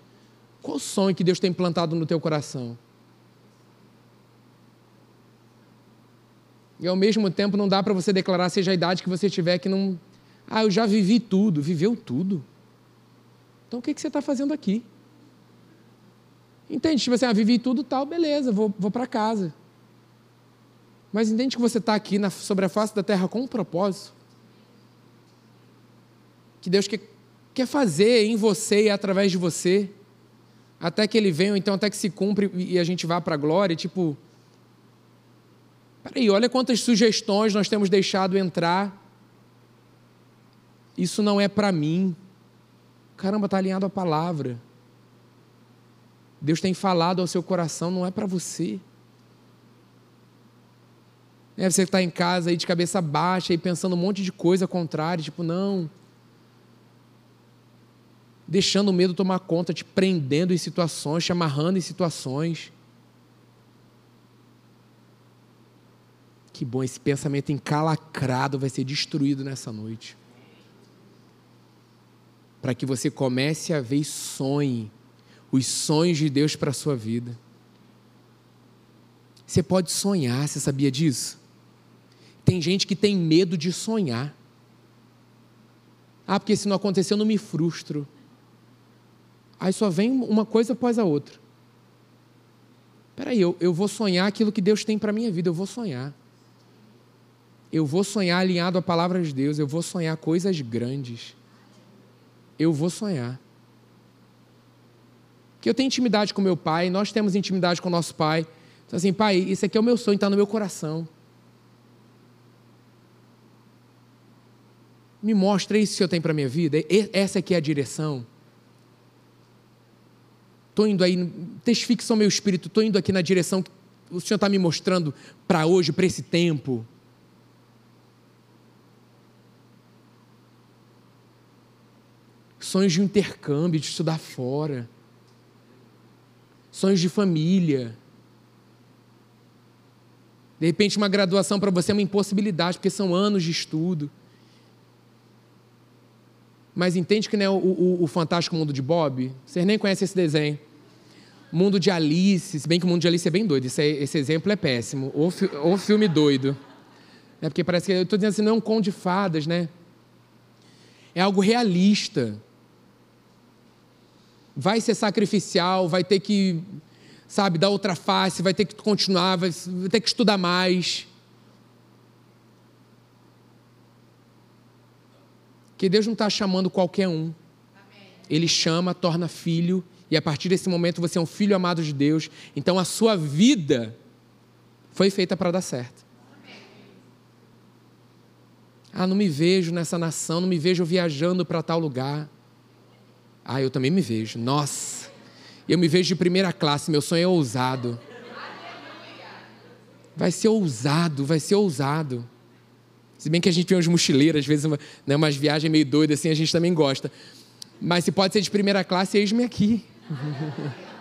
[SPEAKER 1] Qual o sonho que Deus tem plantado no teu coração? E ao mesmo tempo não dá para você declarar, seja a idade que você tiver, que não. Ah, eu já vivi tudo. Viveu tudo. Então o que, que você está fazendo aqui? Entende? Tipo assim, ah, vivi tudo tal, beleza, vou, vou para casa. Mas entende que você está aqui na, sobre a face da terra com um propósito? Que Deus quer, quer fazer em você e através de você, até que Ele venha, ou então até que se cumpra e a gente vá para a glória, tipo. Peraí, olha quantas sugestões nós temos deixado entrar. Isso não é para mim. Caramba, está alinhado à palavra. Deus tem falado ao seu coração, não é para você. É, você está em casa aí de cabeça baixa e pensando um monte de coisa contrária, tipo, não. Deixando o medo tomar conta, te prendendo em situações, te amarrando em situações. Que bom, esse pensamento encalacrado vai ser destruído nessa noite. Para que você comece a ver e sonhe os sonhos de Deus para a sua vida. Você pode sonhar, você sabia disso? Tem gente que tem medo de sonhar. Ah, porque se não acontecer eu não me frustro. Aí só vem uma coisa após a outra. Peraí, eu, eu vou sonhar aquilo que Deus tem para a minha vida, eu vou sonhar eu vou sonhar alinhado à palavra de Deus, eu vou sonhar coisas grandes. Eu vou sonhar. Porque eu tenho intimidade com meu pai, nós temos intimidade com nosso pai. Então, assim, pai, isso aqui é o meu sonho, está no meu coração. Me mostra isso que eu tenho para a minha vida. Essa aqui é a direção. Estou indo aí, testifique o meu espírito, estou indo aqui na direção que o Senhor está me mostrando para hoje, para esse tempo. sonhos de intercâmbio, de estudar fora, sonhos de família. De repente, uma graduação para você é uma impossibilidade, porque são anos de estudo. Mas entende que não é o, o, o Fantástico Mundo de Bob? Vocês nem conhecem esse desenho. Mundo de Alice, se bem que o mundo de Alice é bem doido, esse, esse exemplo é péssimo. Ou, ou filme doido. É porque parece que eu estou dizendo assim, não é um conto de fadas, né? É algo realista vai ser sacrificial, vai ter que, sabe, dar outra face, vai ter que continuar, vai ter que estudar mais. Que Deus não está chamando qualquer um. Ele chama, torna filho, e a partir desse momento você é um filho amado de Deus. Então a sua vida foi feita para dar certo. Ah, não me vejo nessa nação, não me vejo viajando para tal lugar. Ah, eu também me vejo. Nossa, eu me vejo de primeira classe, meu sonho é ousado. Vai ser ousado, vai ser ousado. Se bem que a gente vê uns mochileiros, às vezes, né, umas viagens meio doidas assim, a gente também gosta. Mas se pode ser de primeira classe, eis-me aqui.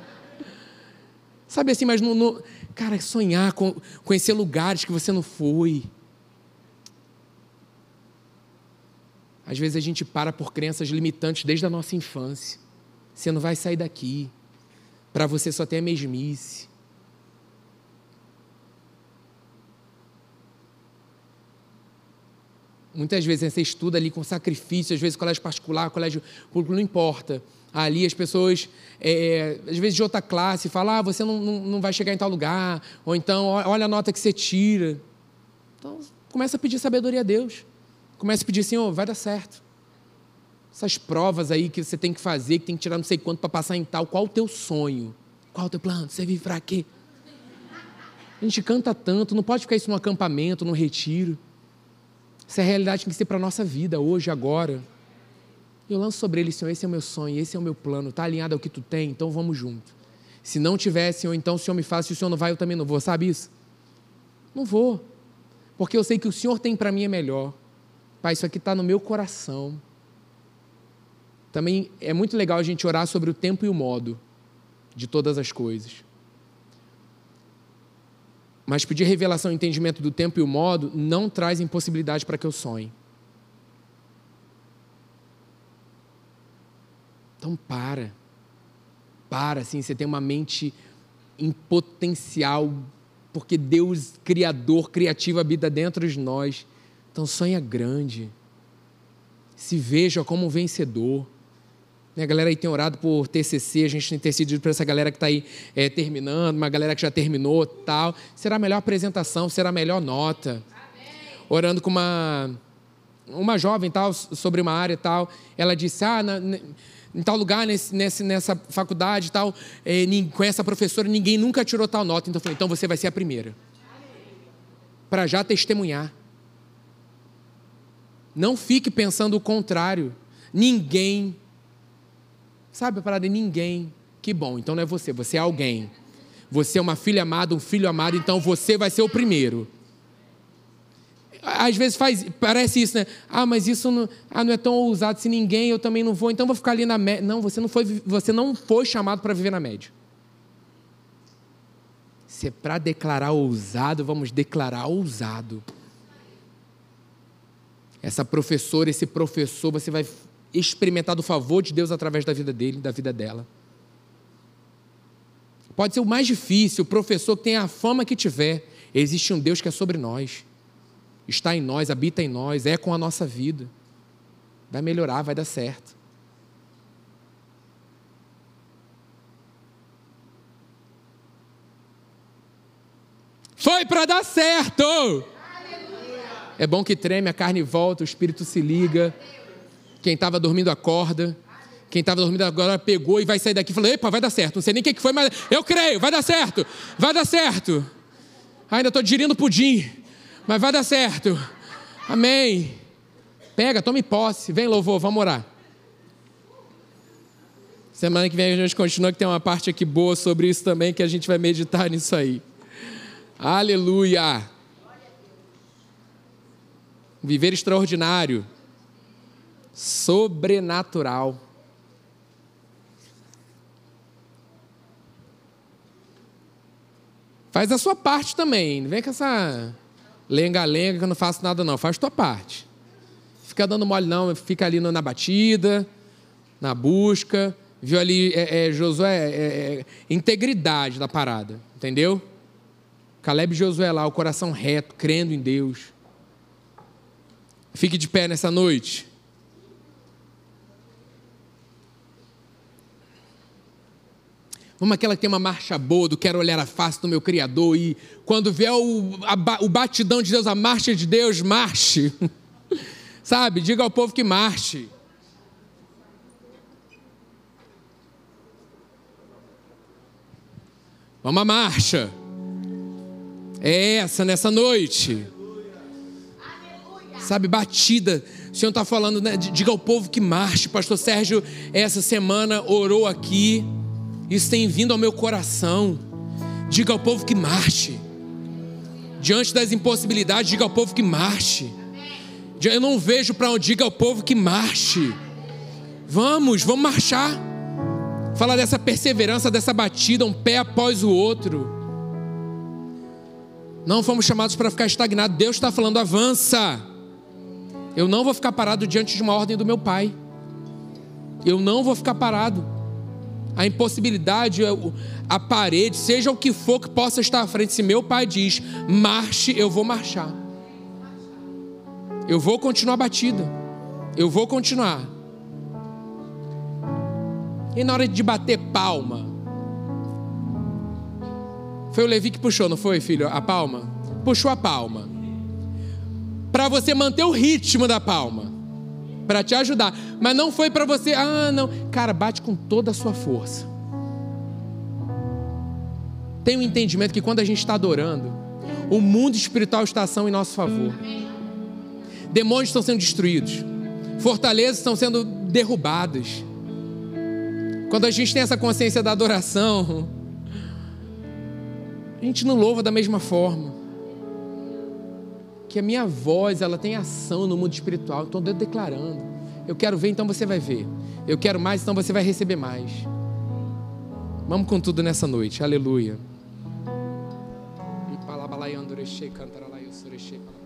[SPEAKER 1] Sabe assim, mas no, no, cara, sonhar, conhecer lugares que você não foi. Às vezes a gente para por crenças limitantes desde a nossa infância. Você não vai sair daqui. Para você só tem a mesmice. Muitas vezes você estuda ali com sacrifício, às vezes colégio particular, colégio público, não importa. Ali as pessoas, é, às vezes de outra classe, falam, ah, você não, não, não vai chegar em tal lugar, ou então, olha a nota que você tira. Então, começa a pedir sabedoria a Deus. Começa a pedir, Senhor, vai dar certo. Essas provas aí que você tem que fazer, que tem que tirar não sei quanto para passar em tal, qual o teu sonho? Qual o teu plano? Você vive para quê? A gente canta tanto, não pode ficar isso no acampamento, no retiro. Essa é a realidade que tem que ser para a nossa vida, hoje, agora. Eu lanço sobre ele, Senhor, esse é o meu sonho, esse é o meu plano, está alinhado ao que tu tem, então vamos junto. Se não tiver, Senhor, então o Senhor me faz, se o Senhor não vai, eu também não vou, sabe isso? Não vou, porque eu sei que o Senhor tem para mim é melhor. Pai, isso aqui está no meu coração. Também é muito legal a gente orar sobre o tempo e o modo de todas as coisas. Mas pedir revelação e entendimento do tempo e o modo não traz impossibilidade para que eu sonhe. Então para. Para, assim, você tem uma mente em potencial, porque Deus, Criador, Criativo, habita dentro de nós. Então sonha grande. Se veja como um vencedor. A galera aí tem orado por TCC, a gente tem intercedido por essa galera que está aí é, terminando, uma galera que já terminou tal. Será a melhor apresentação, será a melhor nota. Amém. Orando com uma, uma jovem tal, sobre uma área tal. Ela disse, ah, na, em tal lugar, nesse, nesse, nessa faculdade tal, é, com essa professora, ninguém nunca tirou tal nota. Então eu falei, então você vai ser a primeira. Para já testemunhar. Não fique pensando o contrário. Ninguém Sabe a parada de ninguém. Que bom, então não é você, você é alguém. Você é uma filha amada, um filho amado, então você vai ser o primeiro. Às vezes faz, parece isso, né? Ah, mas isso não, ah, não é tão ousado se ninguém, eu também não vou, então vou ficar ali na média. Não, você não foi, você não foi chamado para viver na média. Se é para declarar ousado, vamos declarar ousado. Essa professora, esse professor, você vai experimentar do favor de Deus através da vida dele, da vida dela. Pode ser o mais difícil, o professor que tem a fama que tiver. Existe um Deus que é sobre nós, está em nós, habita em nós, é com a nossa vida. Vai melhorar, vai dar certo. Foi para dar certo! É bom que treme, a carne volta, o espírito se liga. Quem estava dormindo acorda. Quem estava dormindo agora pegou e vai sair daqui e falou: Epa, vai dar certo. Não sei nem o que foi, mas eu creio, vai dar certo. Vai dar certo. Ainda estou digerindo pudim, mas vai dar certo. Amém. Pega, tome posse. Vem, louvor, vamos orar. Semana que vem a gente continua, que tem uma parte aqui boa sobre isso também, que a gente vai meditar nisso aí. Aleluia. Viver extraordinário sobrenatural. Faz a sua parte também. Não vem com essa lenga-lenga que eu não faço nada, não. Faz a tua parte. Fica dando mole, não. Fica ali na batida, na busca. Viu ali, é, é, Josué, é, é, integridade da parada. Entendeu? Caleb e Josué lá, o coração reto, crendo em Deus. Fique de pé nessa noite. Vamos aquela que tem uma marcha boa, do quero olhar a face do meu Criador e quando vier o, a, o batidão de Deus, a marcha de Deus, marche. Sabe? Diga ao povo que marche. Vamos à marcha. É essa nessa noite. Sabe, batida. O Senhor está falando, né? Diga ao povo que marche. Pastor Sérgio, essa semana orou aqui. Isso tem vindo ao meu coração. Diga ao povo que marche. Diante das impossibilidades, diga ao povo que marche. Eu não vejo para onde diga ao povo que marche. Vamos, vamos marchar. Falar dessa perseverança, dessa batida, um pé após o outro. Não fomos chamados para ficar estagnados. Deus está falando, avança. Eu não vou ficar parado diante de uma ordem do meu pai. Eu não vou ficar parado. A impossibilidade, a parede, seja o que for que possa estar à frente, se meu pai diz, marche, eu vou marchar. Eu vou continuar batida. Eu vou continuar. E na hora de bater palma, foi o Levi que puxou, não foi, filho? A palma? Puxou a palma. Para você manter o ritmo da palma. Para te ajudar. Mas não foi para você, ah, não. Cara, bate com toda a sua força. Tem um entendimento que quando a gente está adorando, o mundo espiritual está ação em nosso favor. Demônios estão sendo destruídos. Fortalezas estão sendo derrubadas. Quando a gente tem essa consciência da adoração, a gente não louva da mesma forma. Que a minha voz, ela tem ação no mundo espiritual. Então eu declarando. Eu quero ver, então você vai ver. Eu quero mais, então você vai receber mais. Vamos com tudo nessa noite. Aleluia.
[SPEAKER 2] poder te contemplar.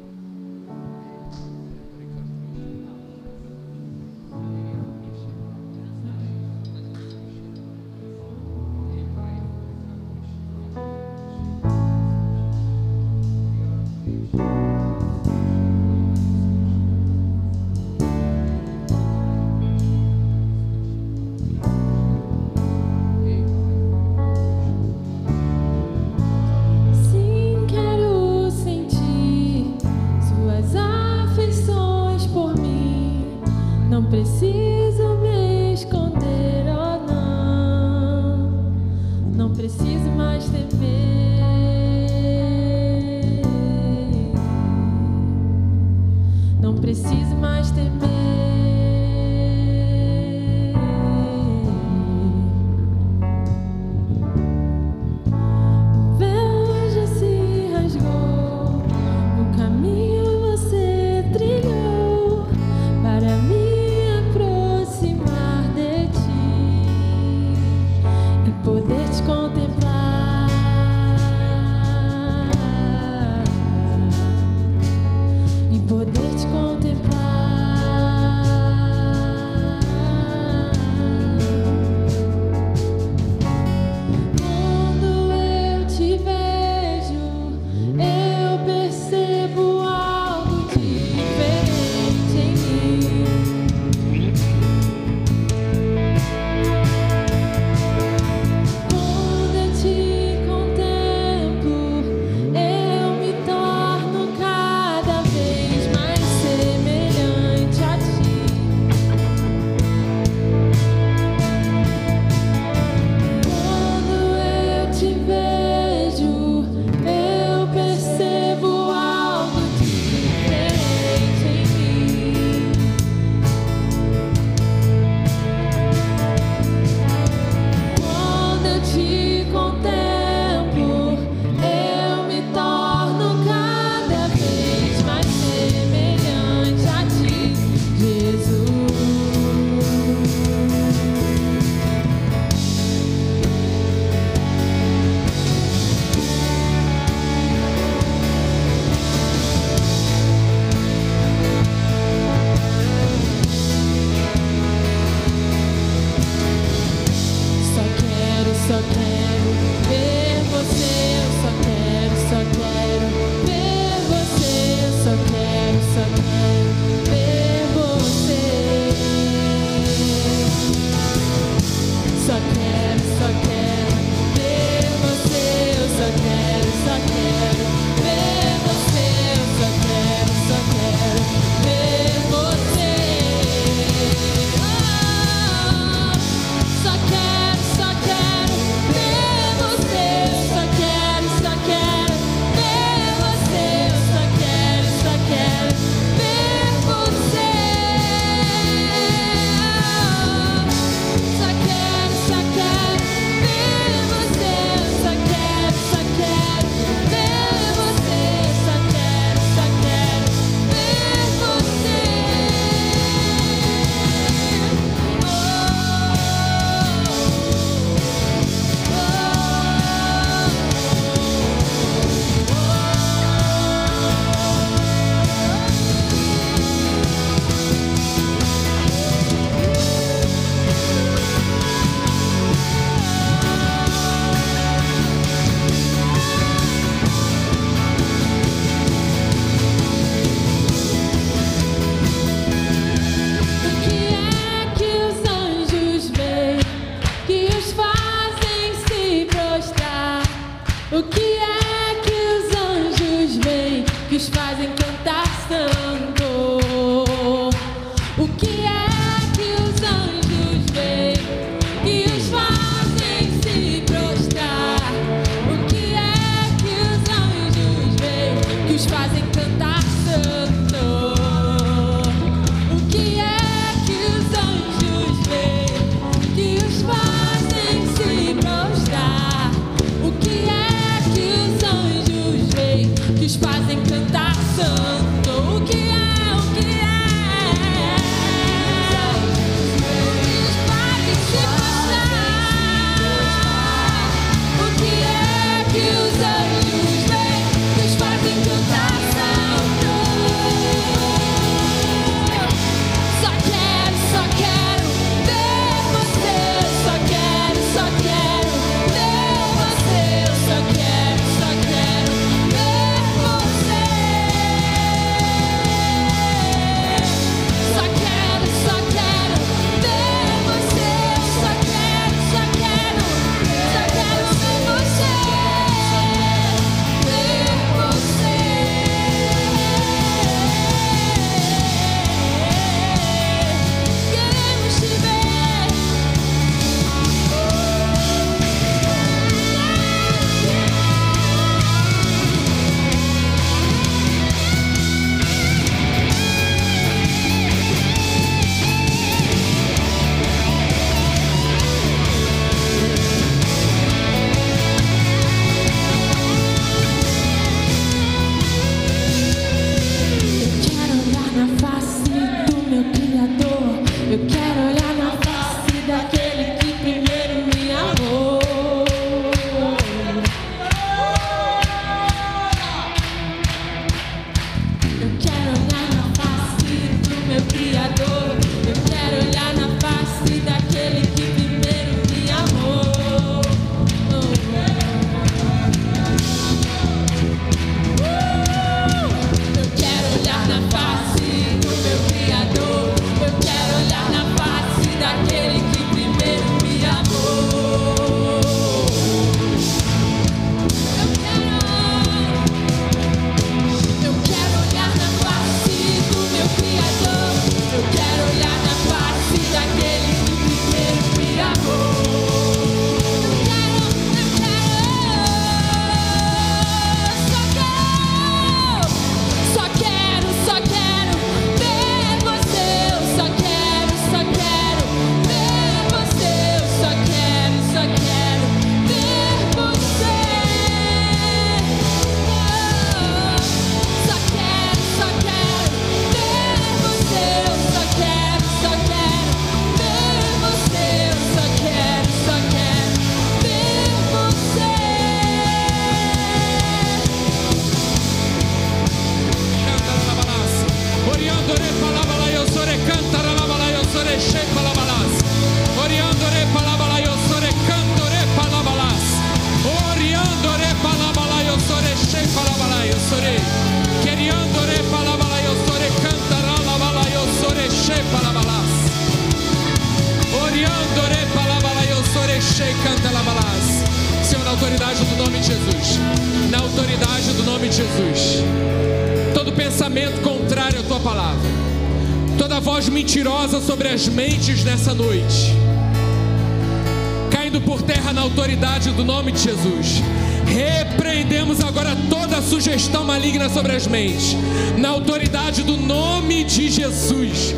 [SPEAKER 1] Na autoridade do nome de Jesus.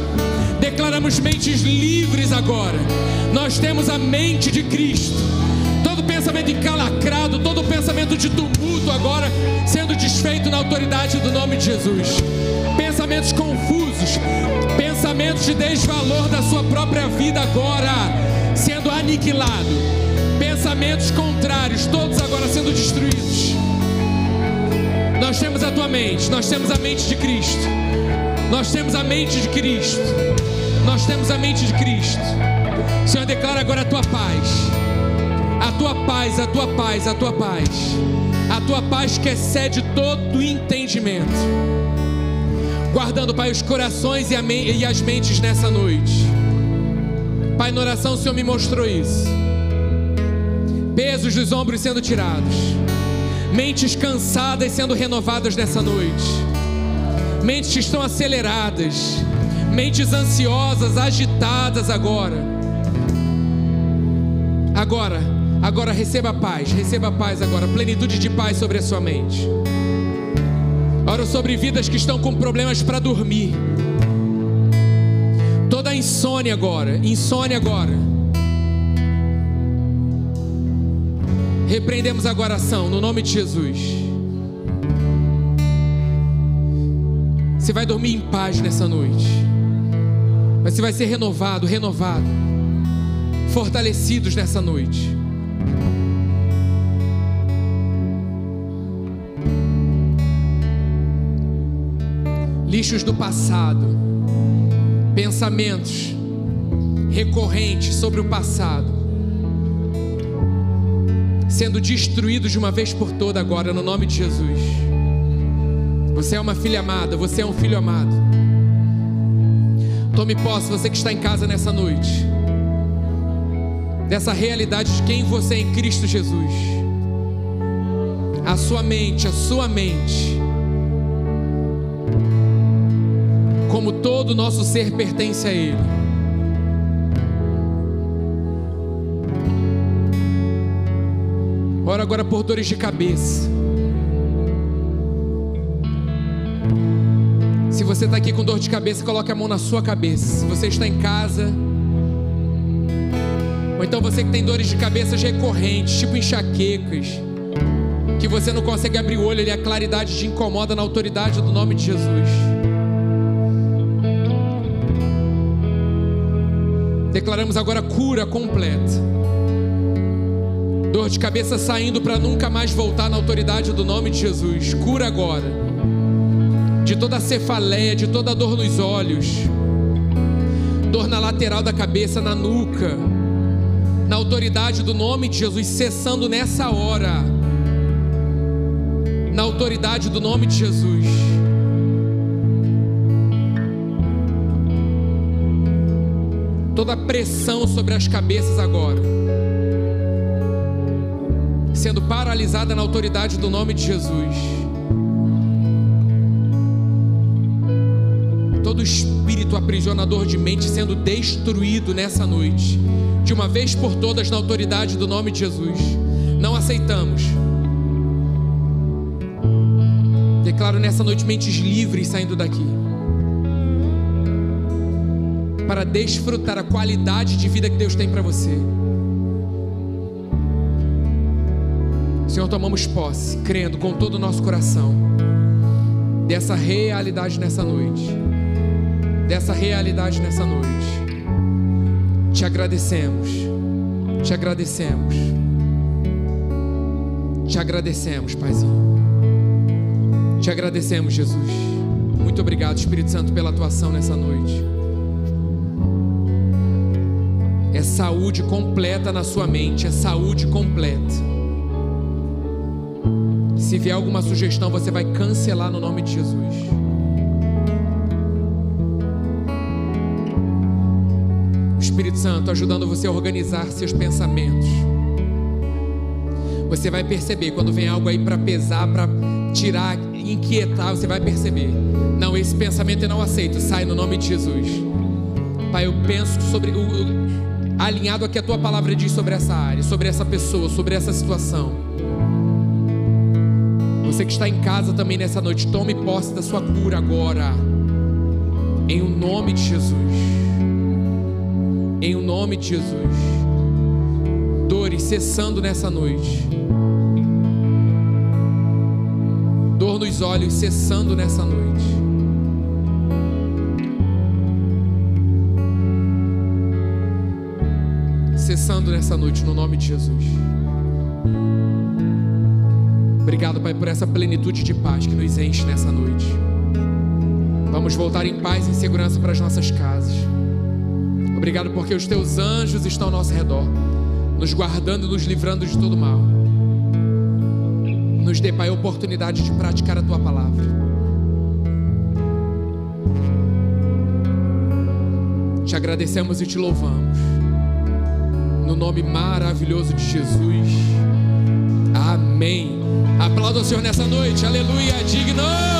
[SPEAKER 1] Declaramos mentes livres agora. Nós temos a mente de Cristo. Todo pensamento encalacrado, todo pensamento de tumulto agora sendo desfeito na autoridade do nome de Jesus. Pensamentos confusos, pensamentos de desvalor da sua própria vida agora sendo aniquilado. Pensamentos contrários, todos agora sendo destruídos nós temos a tua mente, nós temos a mente de Cristo. Nós temos a mente de Cristo. Nós temos a mente de Cristo. Senhor, declara agora a tua paz. A tua paz, a tua paz, a tua paz. A tua paz que excede todo entendimento. Guardando, Pai, os corações e, as mentes nessa noite. Pai, na oração o Senhor me mostrou isso. Pesos dos ombros sendo tirados Mentes cansadas sendo renovadas nessa noite. Mentes que estão aceleradas. Mentes ansiosas, agitadas agora. Agora, agora receba paz, receba paz agora, plenitude de paz sobre a sua mente. Oro sobre vidas que estão com problemas para dormir. Toda insônia agora, insônia agora. Repreendemos agora a ação no nome de Jesus. Você vai dormir em paz nessa noite. Mas você vai ser renovado, renovado. Fortalecidos nessa noite. Lixos do passado, pensamentos recorrentes sobre o passado sendo destruídos de uma vez por toda agora, no nome de Jesus. Você é uma filha amada, você é um filho amado. Tome posse, você que está em casa nessa noite, dessa realidade de quem você é em Cristo Jesus. A sua mente, a sua mente, como todo o nosso ser pertence a Ele. Ora agora por dores de cabeça. Se você está aqui com dor de cabeça, coloque a mão na sua cabeça. Se você está em casa, ou então você que tem dores de cabeça recorrentes, tipo enxaquecas, que você não consegue abrir o olho e a claridade te incomoda na autoridade do nome de Jesus. Declaramos agora cura completa. Dor de cabeça saindo para nunca mais voltar na autoridade do nome de Jesus. Cura agora. De toda cefaleia, de toda dor nos olhos. Dor na lateral da cabeça, na nuca. Na autoridade do nome de Jesus, cessando nessa hora. Na autoridade do nome de Jesus. Toda pressão sobre as cabeças agora sendo paralisada na autoridade do nome de Jesus. Todo espírito aprisionador de mente sendo destruído nessa noite, de uma vez por todas na autoridade do nome de Jesus. Não aceitamos. Declaro nessa noite mentes livres saindo daqui. Para desfrutar a qualidade de vida que Deus tem para você. Senhor, tomamos posse, crendo com todo o nosso coração dessa realidade nessa noite. Dessa realidade nessa noite. Te agradecemos. Te agradecemos. Te agradecemos, Paizinho. Te agradecemos, Jesus. Muito obrigado, Espírito Santo, pela atuação nessa noite. É saúde completa na sua mente, é saúde completa. Se vier alguma sugestão, você vai cancelar no nome de Jesus. O Espírito Santo ajudando você a organizar seus pensamentos. Você vai perceber quando vem algo aí para pesar, para tirar, inquietar, você vai perceber. Não, esse pensamento eu não aceito. Sai no nome de Jesus. Pai, eu penso sobre o, alinhado aqui a tua palavra diz sobre essa área, sobre essa pessoa, sobre essa situação. Você que está em casa também nessa noite, tome posse da sua cura agora. Em o nome de Jesus. Em o nome de Jesus. Dores cessando nessa noite. Dor nos olhos cessando nessa noite. Cessando nessa noite no nome de Jesus. Obrigado, Pai, por essa plenitude de paz que nos enche nessa noite. Vamos voltar em paz e segurança para as nossas casas. Obrigado porque os teus anjos estão ao nosso redor, nos guardando e nos livrando de todo mal. Nos dê, Pai, a oportunidade de praticar a tua palavra. Te agradecemos e te louvamos. No nome maravilhoso de Jesus. Amém. Aplauda o Senhor nessa noite. Aleluia. Digno.